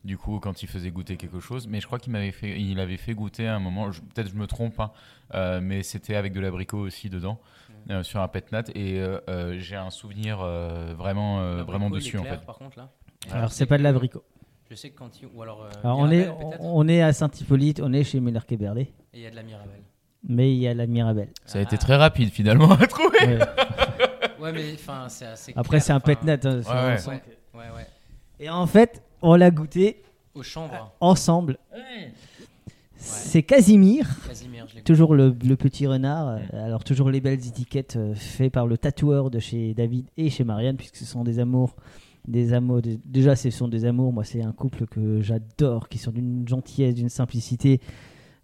du coup, quand il faisait goûter quelque chose, mais je crois qu'il m'avait fait, il avait fait goûter à un moment, je- peut-être je me trompe, hein, euh, mais c'était avec de l'abricot aussi dedans, euh, sur un petnat, et euh, euh, j'ai un souvenir euh, vraiment, euh, vraiment il dessus en clair, fait. Par contre, là. Alors, c'est pas de l'abricot. Je sais que Cantillon. Ou alors. euh, Alors, on est, on est à Saint-Hippolyte, on est chez Muller Keberlé, Et il y a de la Mirabelle. mais il y a la Mirabelle. Ça a été très rapide finalement à trouver. Ouais. Ouais, mais enfin, c'est assez. Après, clair, c'est un enfin, pétnat. hein. Ouais, ouais, ouais. Et en fait, on l'a goûté Aux chambres. ensemble. C'est Casimir. Casimir, je l'ai Toujours le, le petit renard. euh, Alors, toujours les belles étiquettes euh, faites par le tatoueur de chez David et chez Marianne, puisque ce sont des amours. Des amours des- déjà, ce sont des amours. Moi, c'est un couple que j'adore, qui sont d'une gentillesse, d'une simplicité.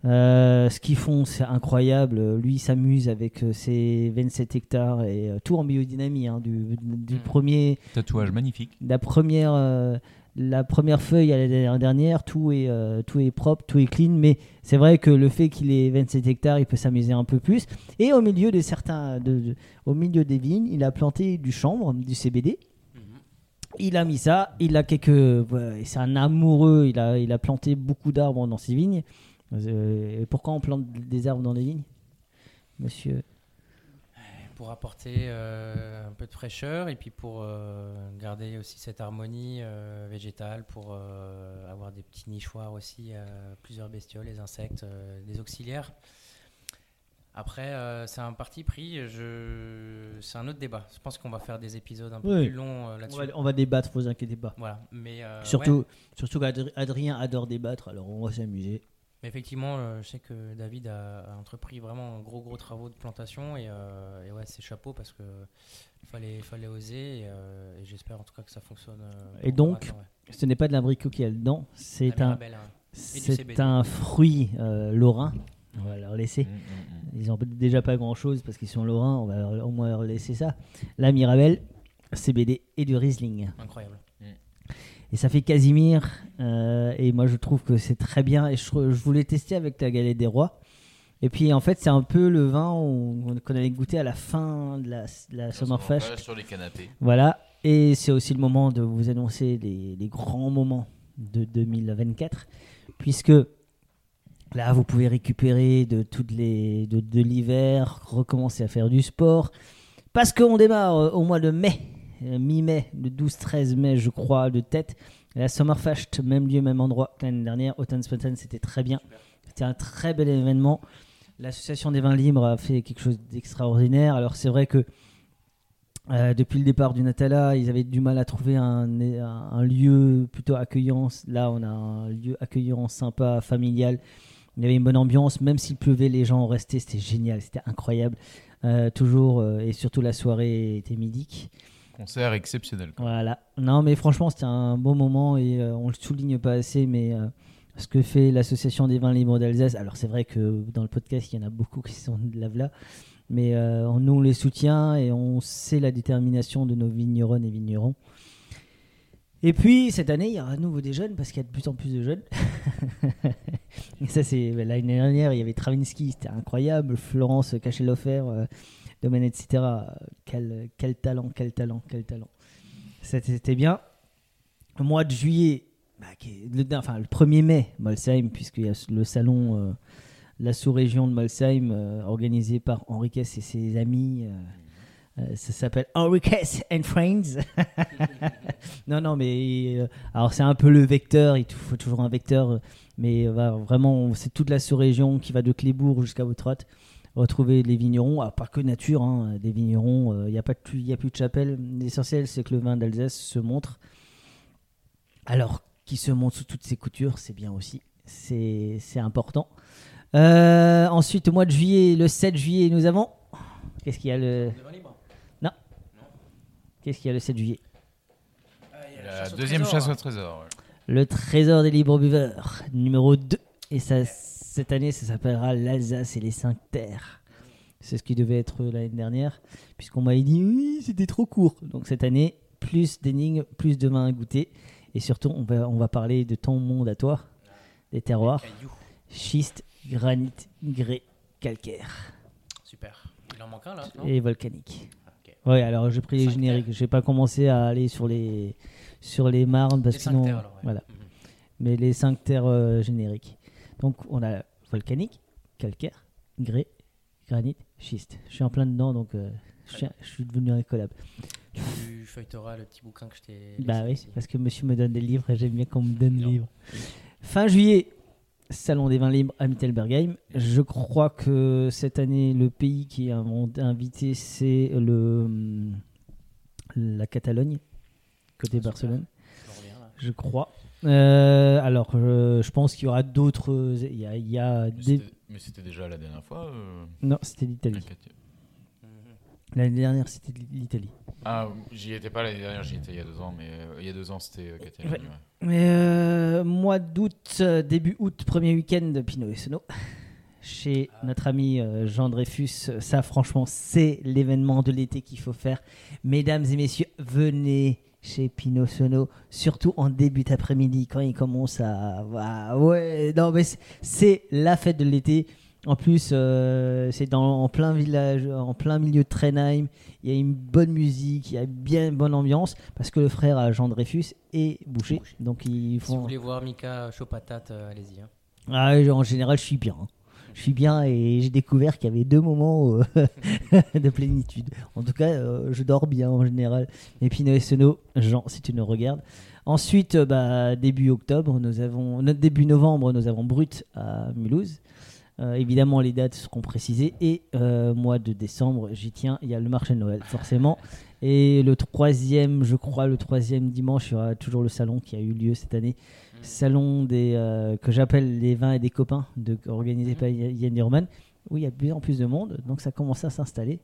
Euh, ce qu'ils font, c'est incroyable. Lui, il s'amuse avec euh, ses 27 hectares et euh, tout en biodynamie. hein, du, du Mm. premier Tatouage magnifique. la première, euh, la première feuille à la dernière- tout est, euh, tout est propre, tout est clean, mais c'est vrai que le fait qu'il ait 27 hectares, il peut s'amuser un peu plus. Et au milieu de certains, de, de- au milieu des vignes, il a planté du chanvre, du CBD. Mhm. Il a mis ça, il a quelques, c'est un amoureux, il a, il a planté beaucoup d'arbres dans ses vignes. Euh, et pourquoi on plante des arbres dans les vignes, monsieur? Pour apporter euh, un peu de fraîcheur et puis pour euh, garder aussi cette harmonie euh, végétale, pour avoir des petits nichoirs aussi, plusieurs bestioles, les insectes, des auxiliaires. Après, euh, c'est un parti pris, je... c'est un autre débat. Je pense qu'on va faire des épisodes un peu Oui. plus longs euh, on là-dessus. on va débattre, vous inquiétez pas. Voilà, mais euh, ouais. Surtout, surtout qu'Adrien adore débattre, alors on va s'amuser. Mais effectivement, euh, je sais que David a, a entrepris vraiment un gros gros travaux de plantation et, euh, et ouais, c'est chapeau parce que fallait fallait oser et, euh, et j'espère en tout cas que ça fonctionne. euh, Et donc, ouais. Ce n'est pas de l'abricot qu'il y a dedans, c'est un, hein. c'est un fruit euh, lorrain. On va leur laisser. Mm, mm, mm. Ils ont déjà pas grand chose parce qu'ils sont lorrains, on va leur- au moins leur laisser ça. La Mirabelle, CBD et du Riesling. Incroyable. Et ça fait Casimir. euh, et moi, je trouve que c'est très bien. Et je, je voulais tester avec la galette des rois. Et puis, en fait, c'est un peu le vin qu'on allait goûter à la fin de la, de la sur les canapés. Voilà, et c'est aussi le moment de vous annoncer les, les grands moments de 2024, puisque là, vous pouvez récupérer de toutes les de, de l'hiver, recommencer à faire du sport, parce qu'on démarre au mois de mai, mi-mai, le 12-13 mai, je crois, de tête. La Summerfest, même lieu, même endroit que l'année dernière. Autumn Spontan, c'était très bien. C'était un très bel événement. L'association des vins libres a fait quelque chose d'extraordinaire. Alors c'est vrai que euh, depuis le départ du Natala, ils avaient du mal à trouver un, lieu plutôt accueillant. Là, on a un lieu accueillant, sympa, familial. Il y avait une bonne ambiance, même s'il pleuvait, les gens restaient. C'était génial, c'était incroyable. Euh, toujours, euh, et surtout la soirée était midique. Concert exceptionnel. Voilà. Non, mais franchement, c'était un beau moment et euh, on le souligne pas assez, mais euh, ce que fait l'association des vins libres d'Alsace. Alors, c'est vrai que dans le podcast, il y en a beaucoup qui sont de là mais euh, nous, on les soutient et on sait la détermination de nos vigneronnes et vignerons. Et puis, cette année, il y aura à nouveau des jeunes parce qu'il y a de plus en plus de jeunes. ça, c'est l'année dernière, il y avait Travinsky, c'était incroyable. Florence Cacheloffer, euh, Domaine, etc. Quel, quel talent, quel talent, quel talent. C'était bien. Le mois de juillet, bah, le, enfin, le 1er mai, Molsheim, puisqu'il y a le salon, euh, la sous-région de Molsheim, euh, organisé par Henriques et ses amis. euh, euh, ça s'appelle Henriques and Friends. non, non, mais alors c'est un peu le vecteur, il faut toujours un vecteur, mais vraiment, c'est toute la sous-région qui va de Clébourg jusqu'à Vautreut. Retrouver les vignerons, ah, pas que nature, hein, des vignerons, il n'y a, pas de plus- y a plus de chapelle. L'essentiel, c'est que le vin d'Alsace se montre. Alors, qui se montre sous toutes ses coutures, c'est bien aussi. C'est c'est important. Euh, ensuite, au mois de juillet, le 7 juillet, nous avons. Qu'est-ce qu'il y a le. Qu'est-ce qu'il y a le 7 juillet? La deuxième chasse au trésor. ouais. Le trésor des libres buveurs, numéro 2. Et ça, cette année, ça s'appellera l'Alsace et les cinq terres. C'est ce qui devait être l'année dernière, puisqu'on m'avait dit oui, c'était trop court. Donc cette année, plus d'énigmes, plus de vins à goûter. Et surtout, on va, on va parler de ton monde à toi, des terroirs schiste, granit, grès, calcaire Super. Il en manque un là, non? Et volcanique. Ok. Ouais, alors j'ai pris les génériques. terres. J'ai pas commencé à aller sur les sur les marnes parce que sinon, terres, alors, ouais. voilà. Mhm. Mais les cinq terres euh, génériques. Donc on a volcanique, calcaire, grès, granit, schiste. Je suis en plein dedans, donc euh, je, suis, je suis devenu incollable. Tu feuilleteras le petit bouquin que je t'ai. Bah oui, aussi. parce que monsieur me donne des livres et j'aime bien qu'on me donne des livres. Fin juillet, Salon des vins libres à Mittelbergheim. Je crois que cette année, le pays qui est inv- invité, c'est le hum, la Catalogne, côté Ah. Barcelone. Je crois. Euh, alors, je, je pense qu'il y aura d'autres. Il y a, il y a Mais des... c'était- Mais c'était déjà la dernière fois. euh, Non, c'était l'Italie. t'inquiète. L'année dernière, c'était l'Italie. Ah, j'y étais pas l'année dernière, j'y étais il y a deux ans, mais euh, il y a deux ans c'était euh, Katia Ouais. Lani, ouais. Mais euh, mois d'août, euh, début août, premier week-end de Pinot et Sono. Chez notre ami euh, Jean Dreyfus, ça franchement c'est l'événement de l'été qu'il faut faire. Mesdames et messieurs, venez chez Pinot Sono, surtout en début d'après-midi quand il commence à... Ah, ouais, non mais c'est- la fête de l'été. En plus, euh, c'est dans en plein village, en plein milieu de Trenheim. Il y a une bonne musique, il y a bien une bonne ambiance parce que le frère à Jean Dreyfus est bouché. Donc ils Si vous font. voulez voir Mika chaud patate, euh, allez-y. hein. Ah, en général, je suis bien. hein. Je suis bien et j'ai découvert qu'il y avait deux moments euh, de plénitude. En tout cas, euh, je dors bien en général. Et Pinot et Sono, Jean, si tu nous regardes. Ensuite, euh, bah, début octobre, début novembre, nous avons Brut à Mulhouse. Évidemment, les dates seront précisées. Et mois de décembre, j'y tiens, il y a le marché de Noël, forcément. Et le troisième, je crois, le troisième dimanche, il y aura toujours le salon qui a eu lieu cette année. Salon des, euh, que j'appelle les vins et des copains, de, organisé par Yann Durman, où il y a de plus en plus de monde. Donc ça commence à s'installer.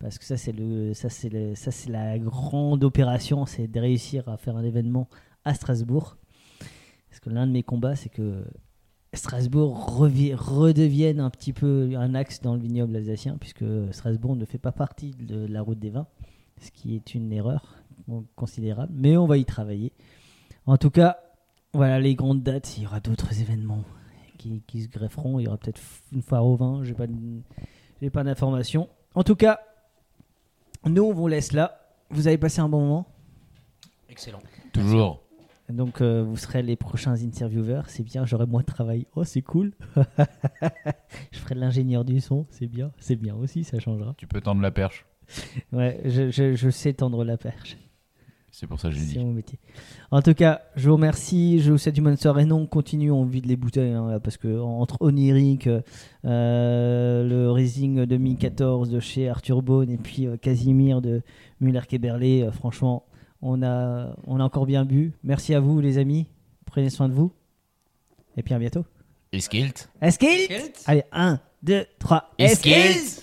Parce que ça, c'est le, ça, c'est le, ça, c'est la grande opération, c'est de réussir à faire un événement à Strasbourg. Parce que l'un de mes combats, c'est que Strasbourg redevienne un petit peu un axe dans le vignoble alsacien, puisque Strasbourg ne fait pas partie de la route des vins, ce qui est une erreur considérable, mais on va y travailler. En tout cas, voilà les grandes dates, il y aura d'autres événements qui, qui se grefferont, il y aura peut-être une foire au vin, j'ai pas j'ai pas d'informations. En tout cas, nous on vous laisse là. Vous avez passé un bon moment? Excellent. Toujours. donc euh, vous serez les prochains intervieweurs, c'est bien, j'aurai moins de travail. Oh c'est cool. je ferai de l'ingénieur du son, c'est bien, c'est bien aussi, ça changera. Tu peux tendre la perche. Ouais, je, je- je sais tendre la perche, C'est pour ça que dit. mon métier. En tout cas, je vous remercie, je vous souhaite une bonne soirée. Non, continue, on vide les bouteilles, hein, parce que entre Oniric, euh, le Rising 2014 de chez Arthur Bone et puis euh, Casimir de Muller-Keberlé, euh, franchement, on a, on a encore bien bu. Merci à vous les amis, prenez soin de vous, et puis à bientôt. Eskilt Eskilt Allez, 1, 2, 3. Eskilt